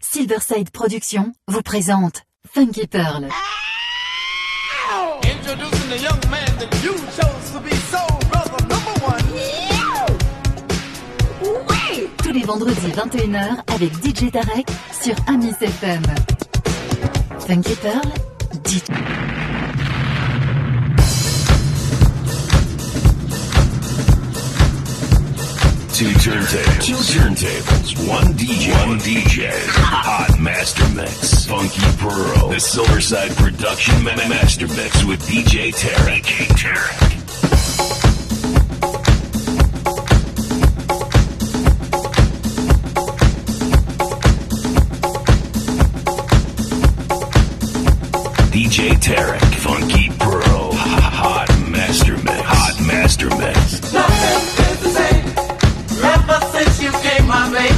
Silverside Productions vous présente Funky Pearl. Tous les vendredis 21h avec DJ Tarek sur Amis FM. Funky Pearl, dit. Two turntables. Two turntables. One DJ. One DJ. Hot Master Mix. Funky Pearl. The Silverside Production ma- Master Mix with DJ Tarek. DJ Tarek. DJ Tarek. Funky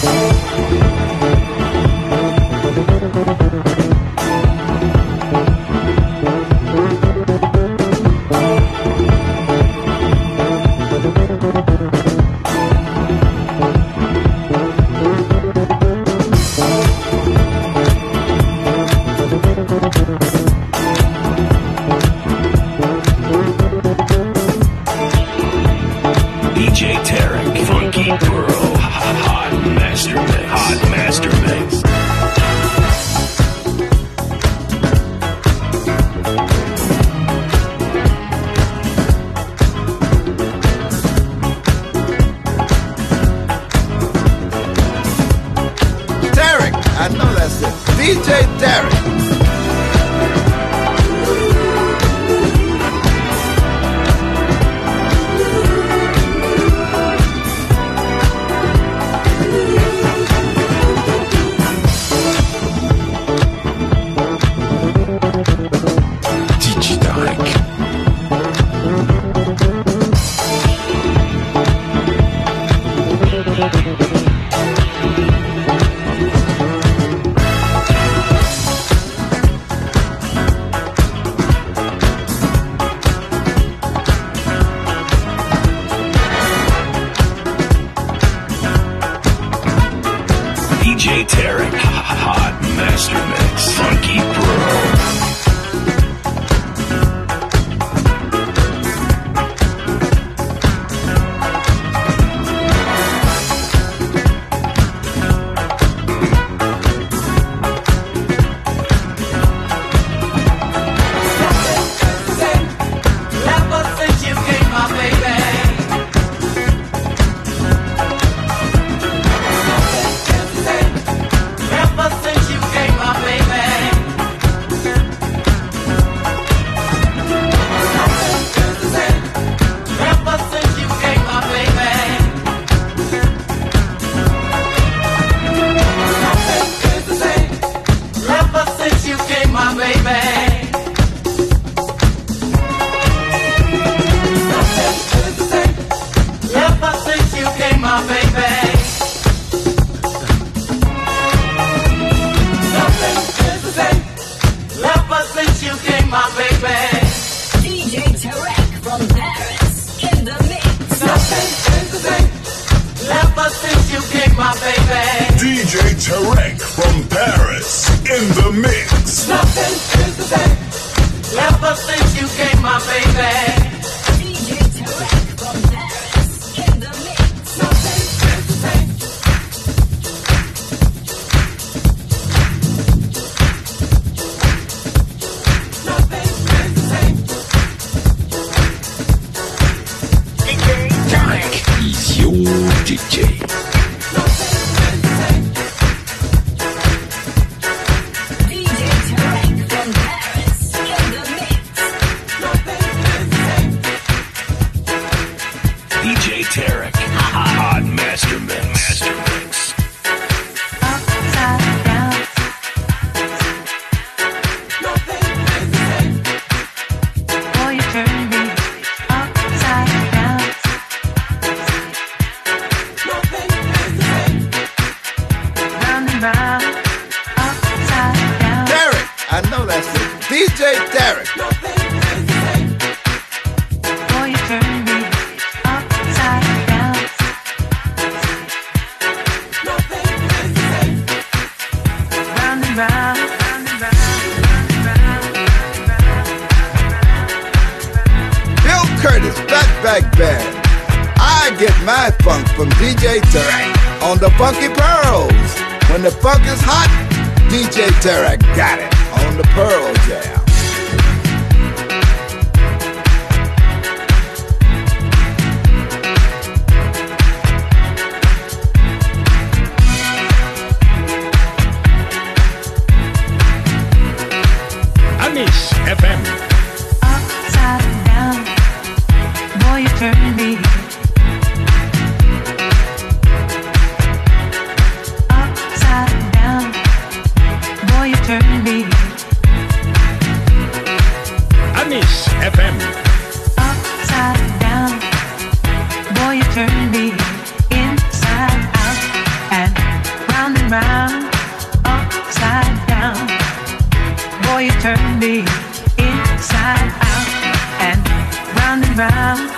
Thank you. DJ Tarek. Round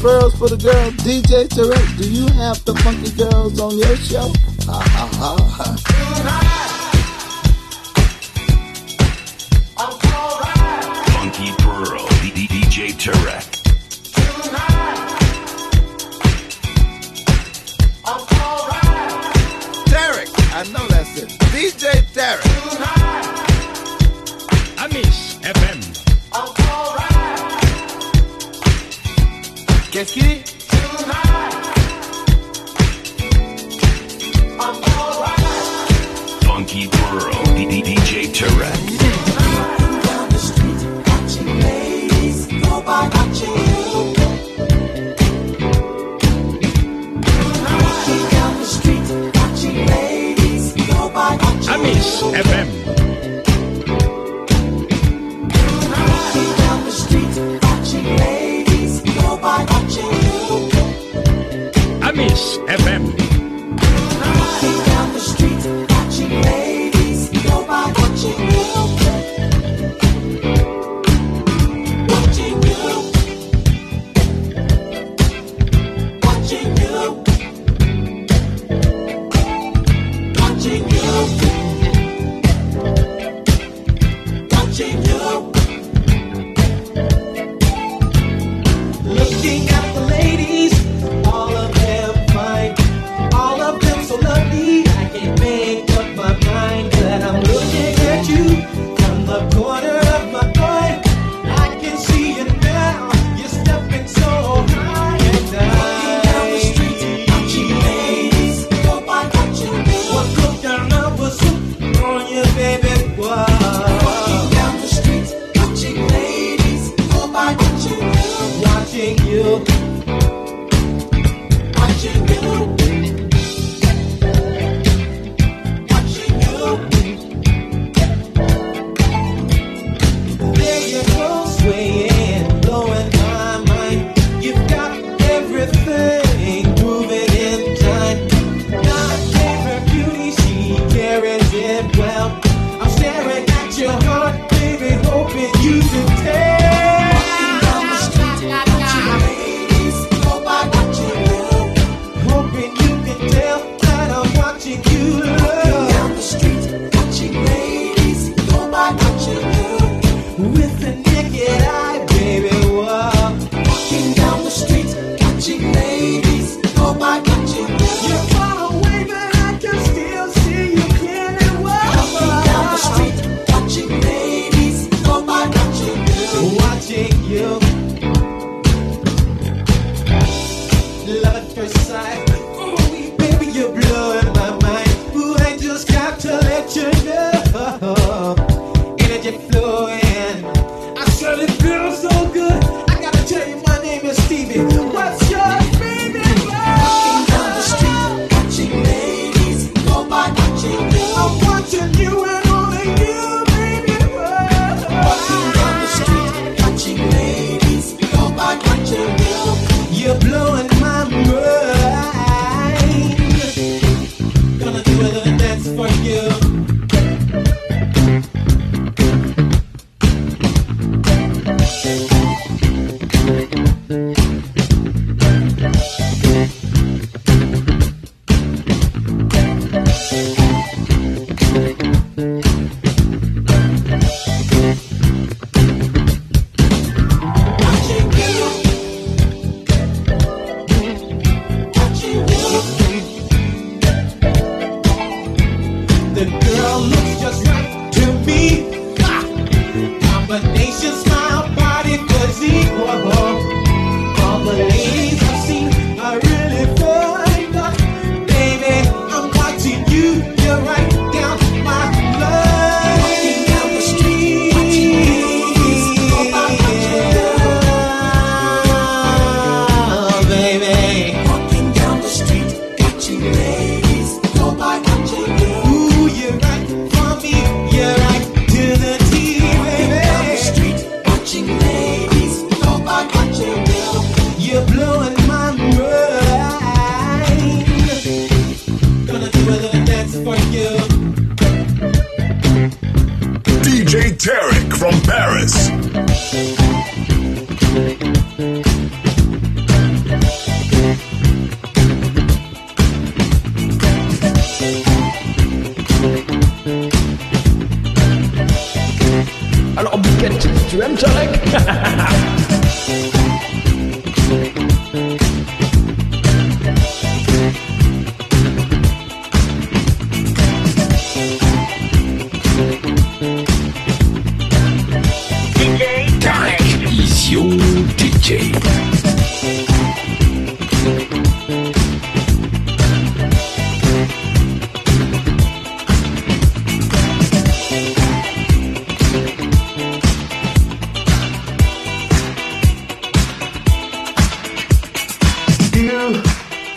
Pearls for the girls? DJ Tarek,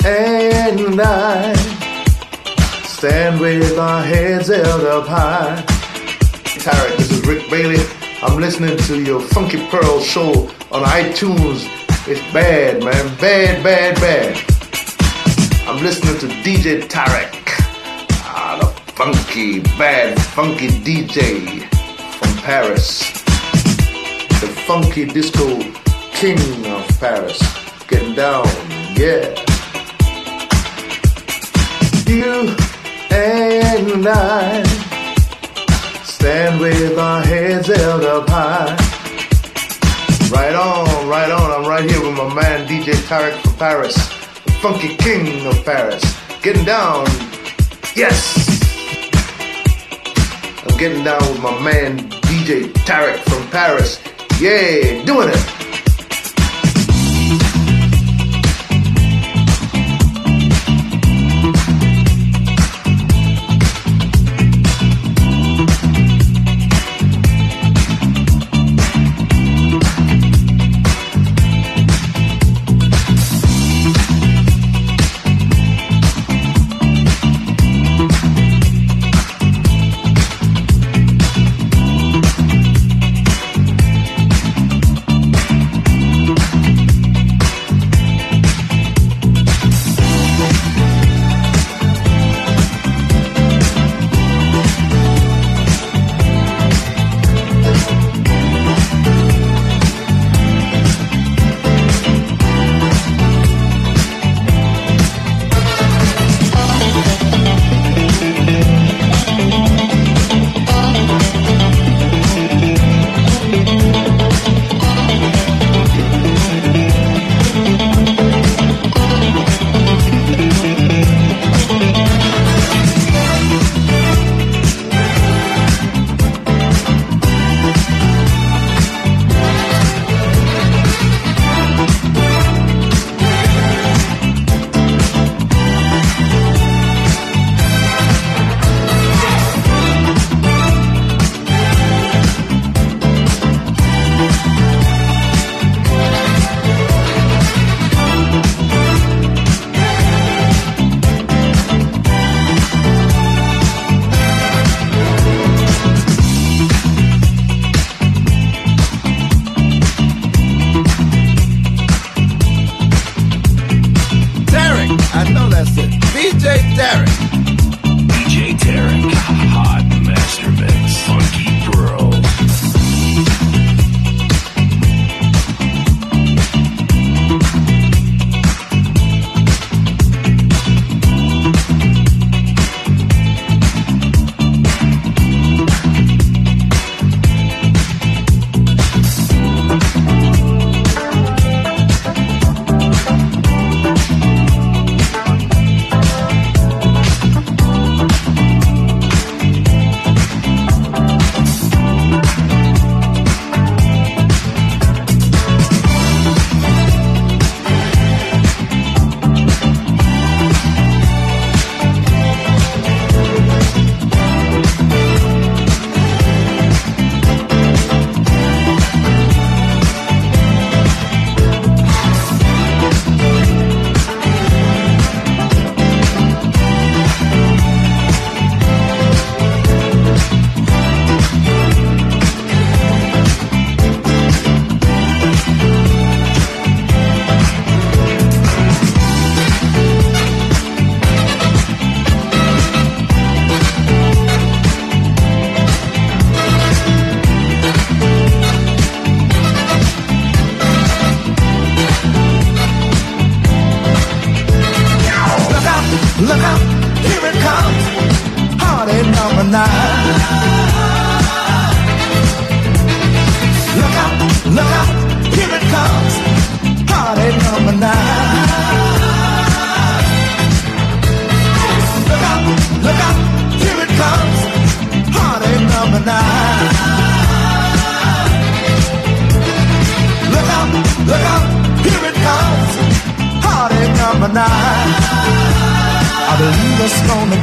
and I stand with our heads held up high. Tarek, this is Rick Bailey. I'm listening to your Funky Pearl show on iTunes. It's bad, man. Bad, bad, bad. I'm listening to DJ Tarek. Ah, the funky, bad, funky DJ from Paris. The funky disco king of Paris. Getting down, yeah. You and I stand with our heads held up high. Right on, right on. I'm right here with my man DJ Tarek from Paris, the funky king of Paris. Getting down, yes. I'm getting down with my man DJ Tarek from Paris. Yeah, doing it.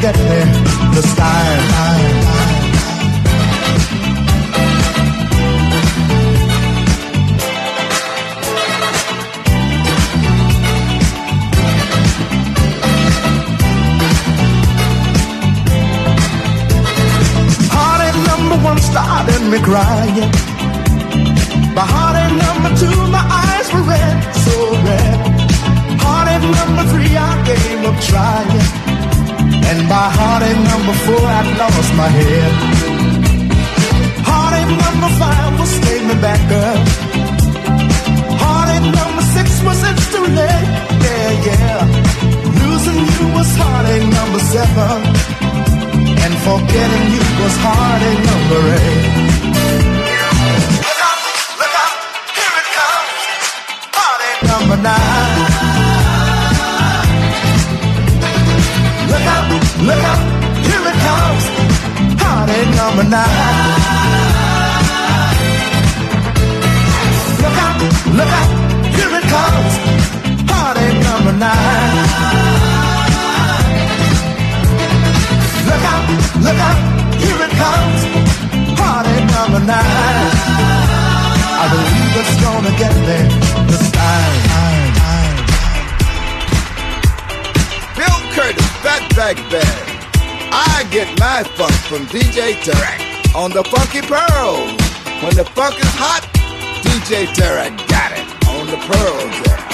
Get this time. Heartache number one started me crying. By heartache number two, my eyes were red, so red. Heartache number three, I gave up trying. And by heartache number four, I lost my head. Heartache number five was staying me back up. Heartache number six was it's too late. Yeah, yeah. Losing you was heartache number seven. And forgetting you was heartache number eight. Look out, here it comes. Heartache number nine. Look out, look out, here it comes. Heartache number nine. Look out, look out, here it comes. Heartache number nine. I believe it's gonna get me this time. Curtis, Fatback I get my funk from DJ Tarek on the Funky Pearl. When the funk is hot, DJ Tarek got it on the there.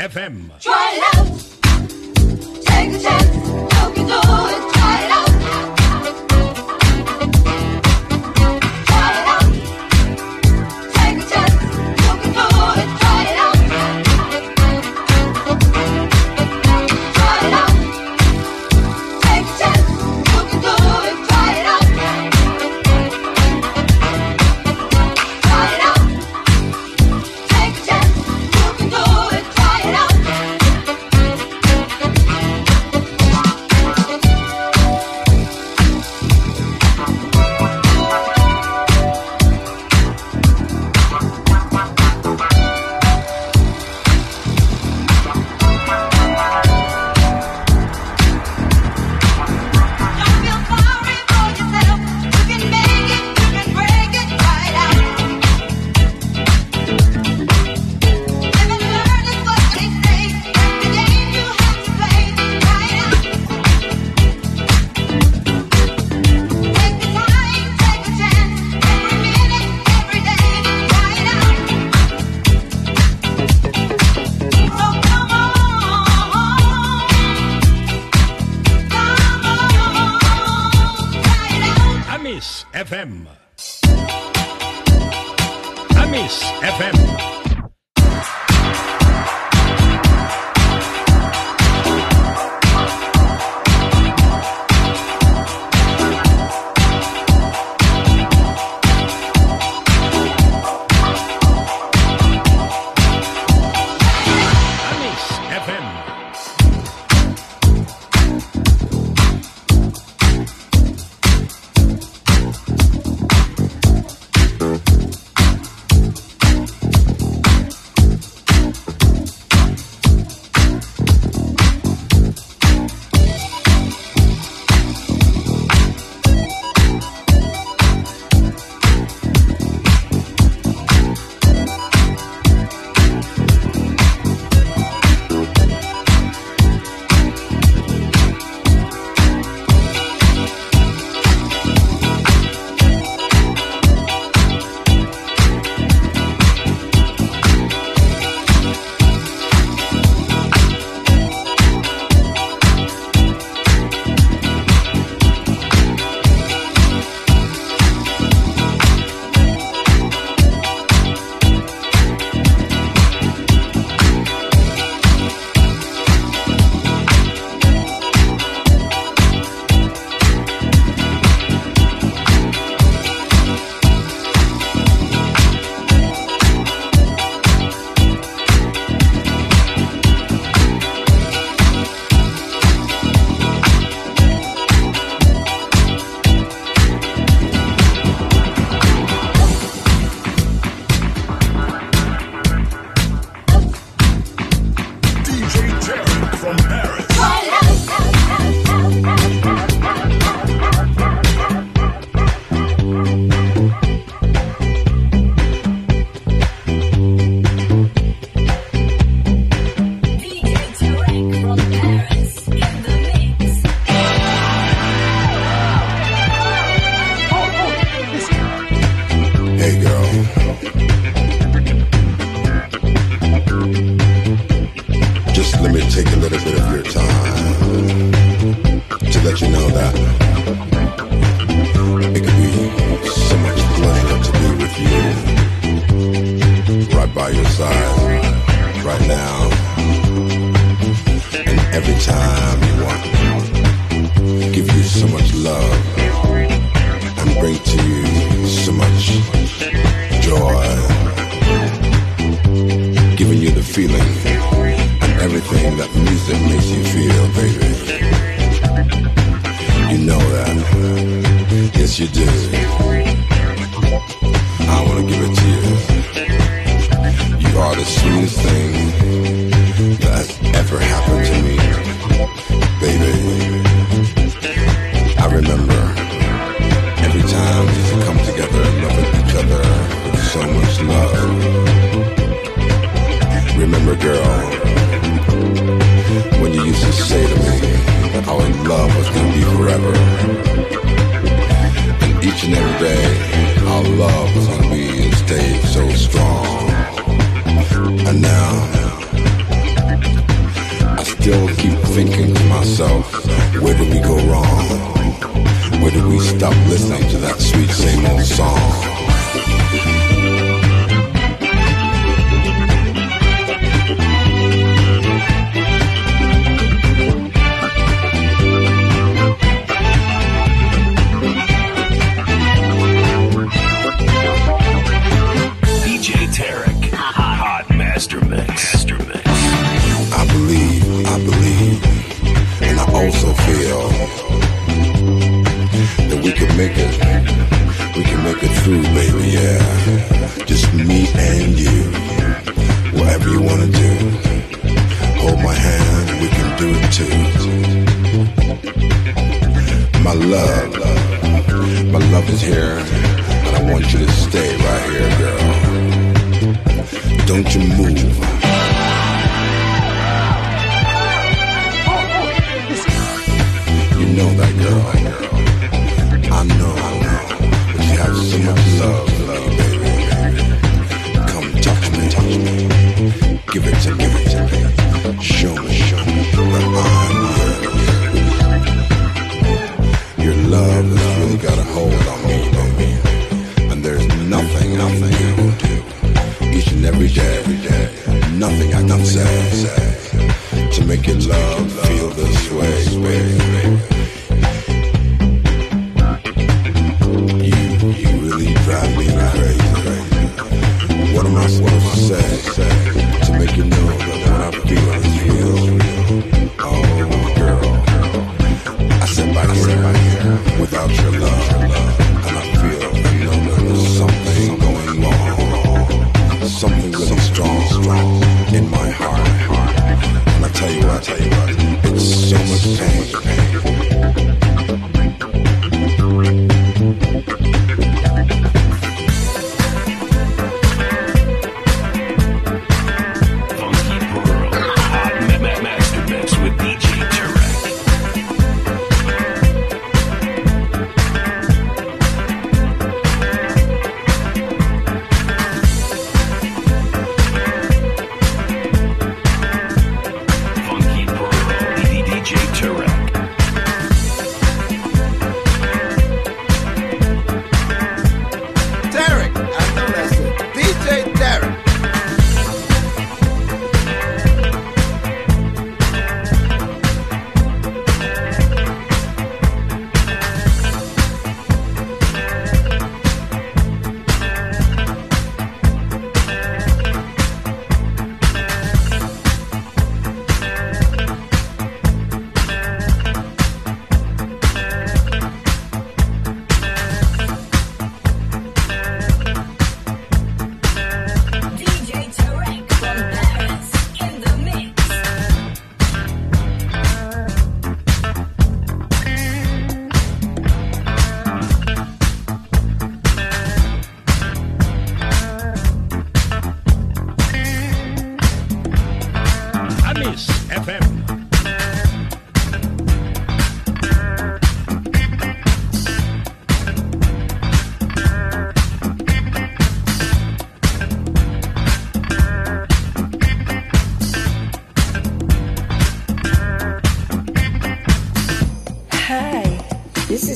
FM. Try it out. Take a chance. You can do it. Try it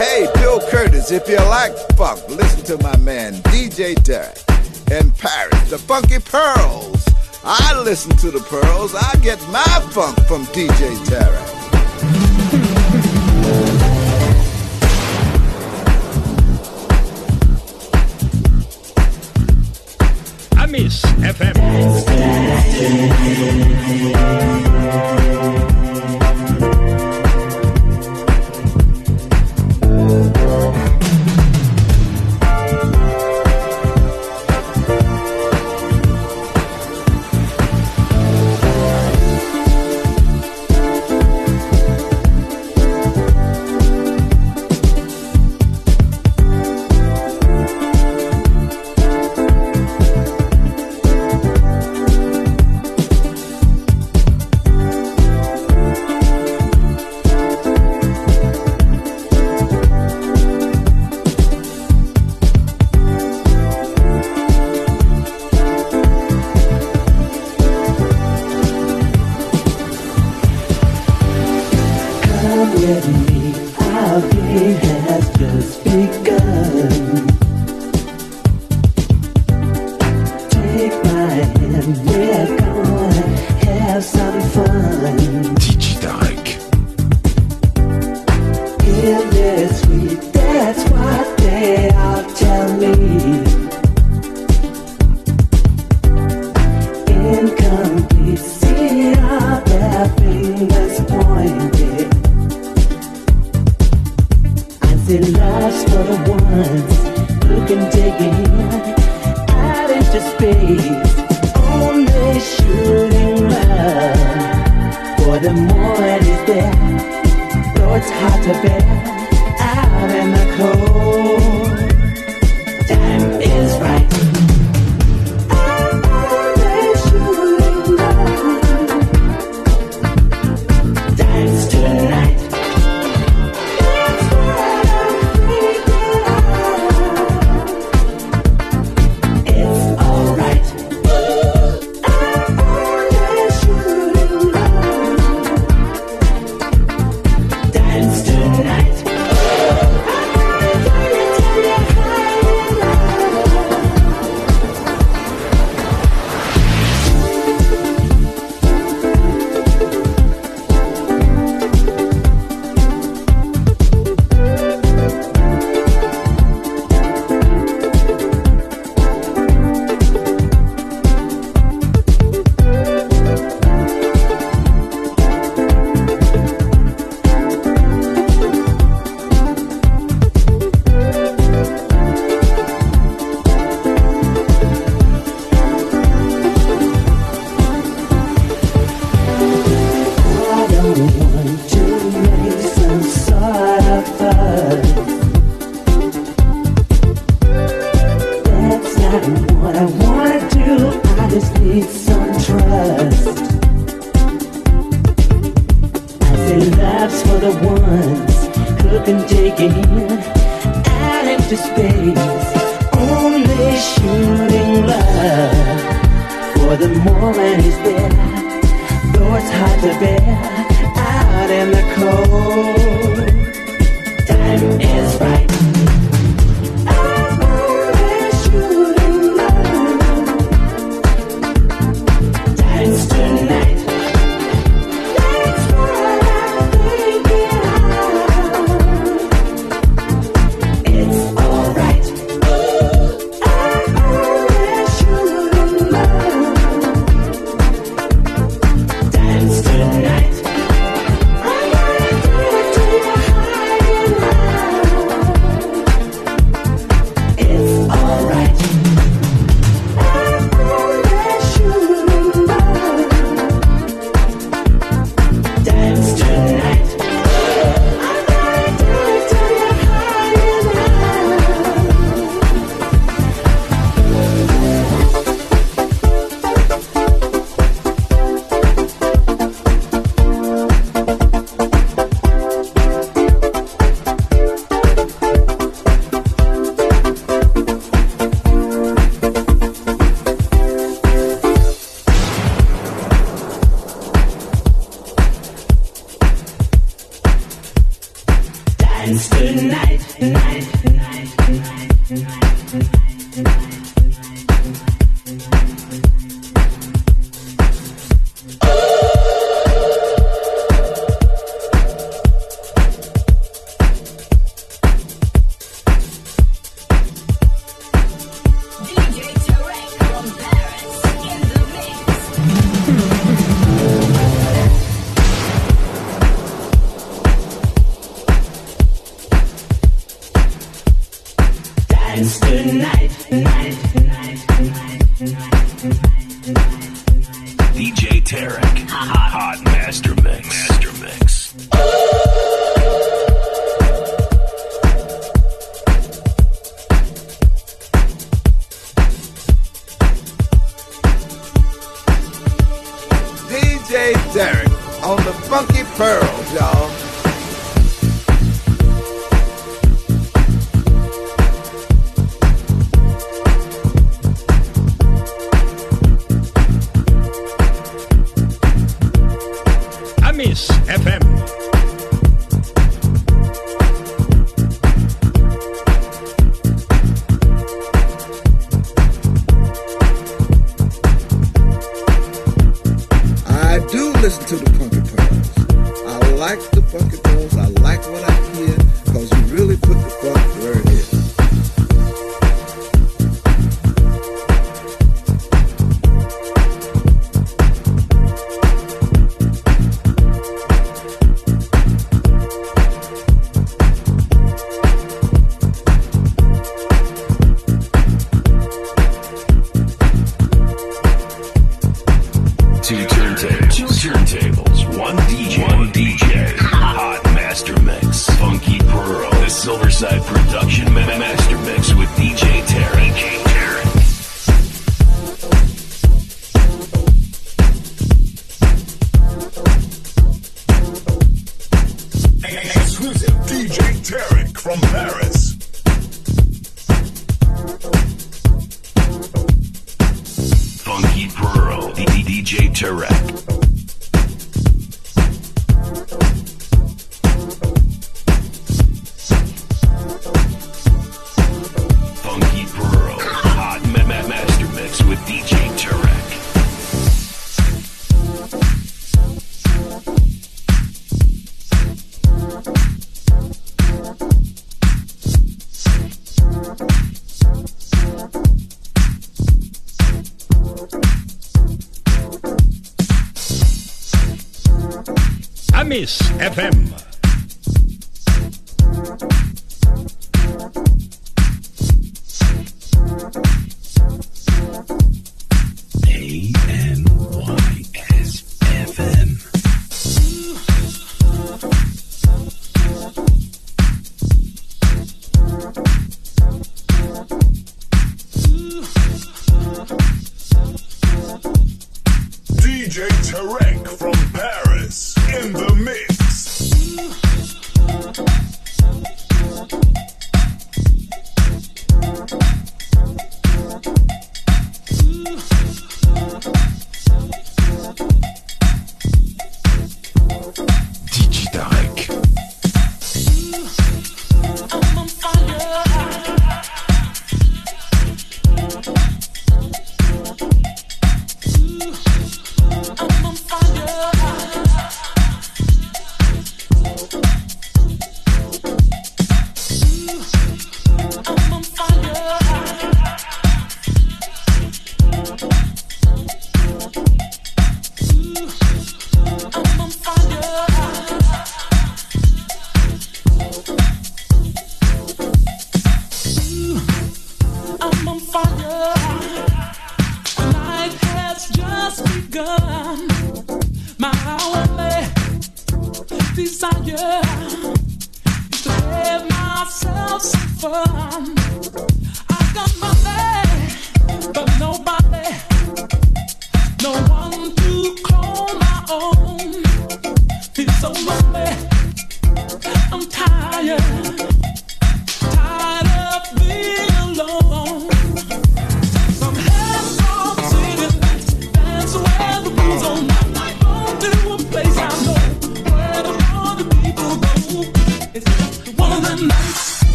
Hey, Bill Curtis, if you like funk, listen to my man DJ Tarek in Paris, the Funky Pearls. I listen to the pearls. I get my funk from DJ Tarek. Miss FM.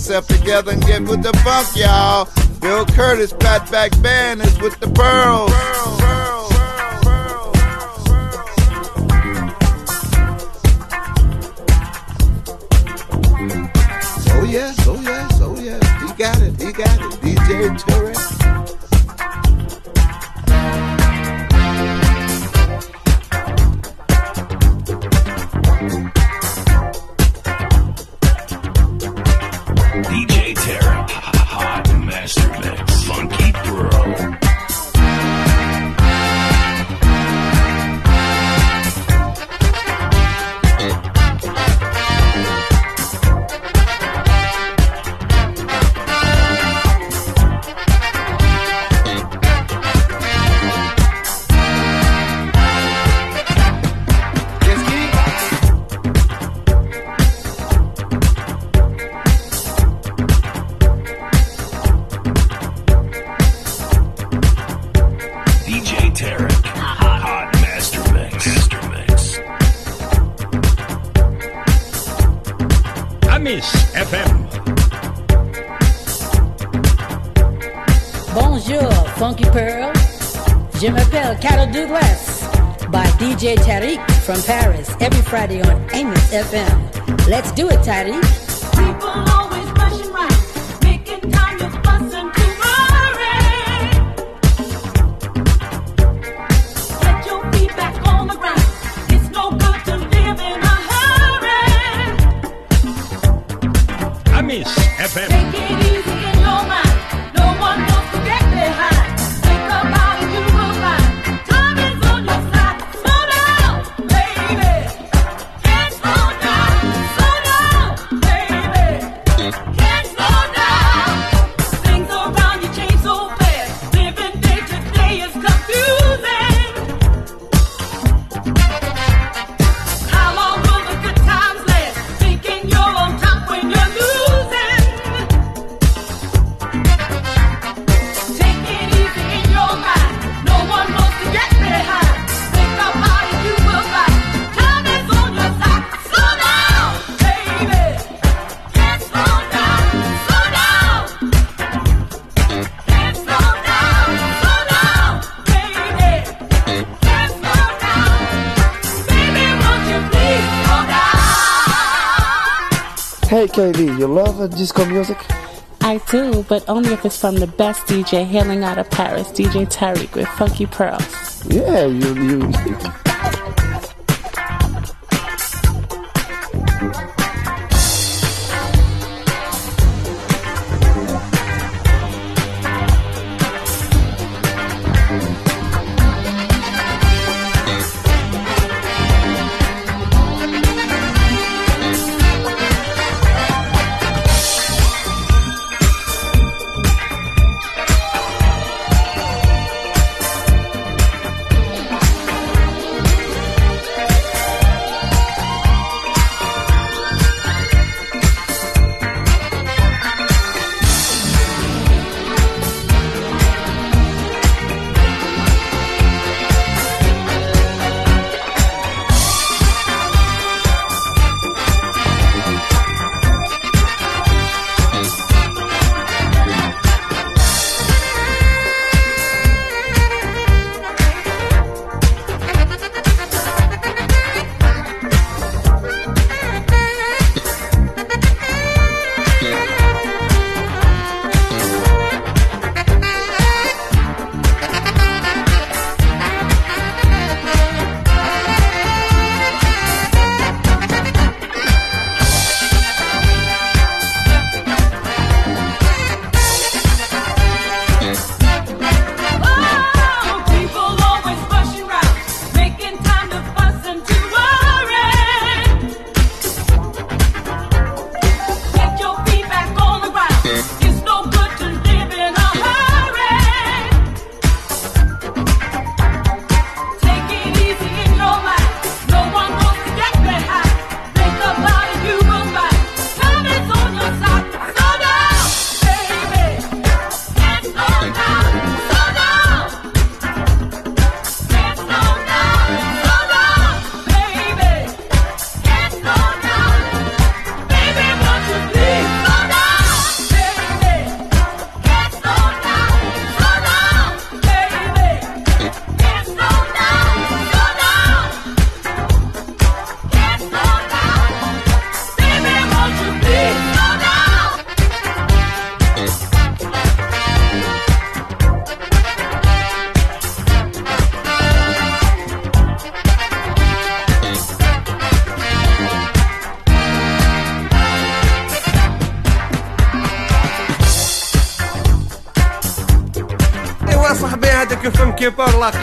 yourself together and get with the funk, y'all. Bill Curtis, Fatback Band is with the pearls. masterclass. Funky Cattle Douglas by DJ Tarek from Paris every Friday on Amos FM. Let's do it, Tarek. Hey KB, you love uh, disco music? I do, but only if it's from the best DJ hailing out of Paris, DJ Tarek with Funky Pearls. Yeah, you, you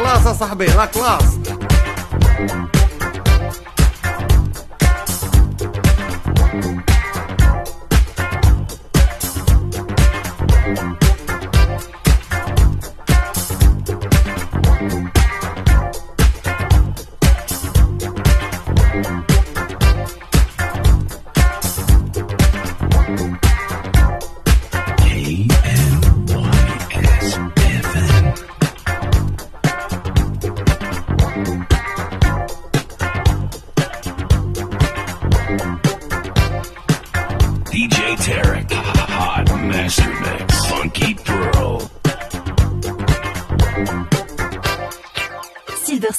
classe, saber la classe.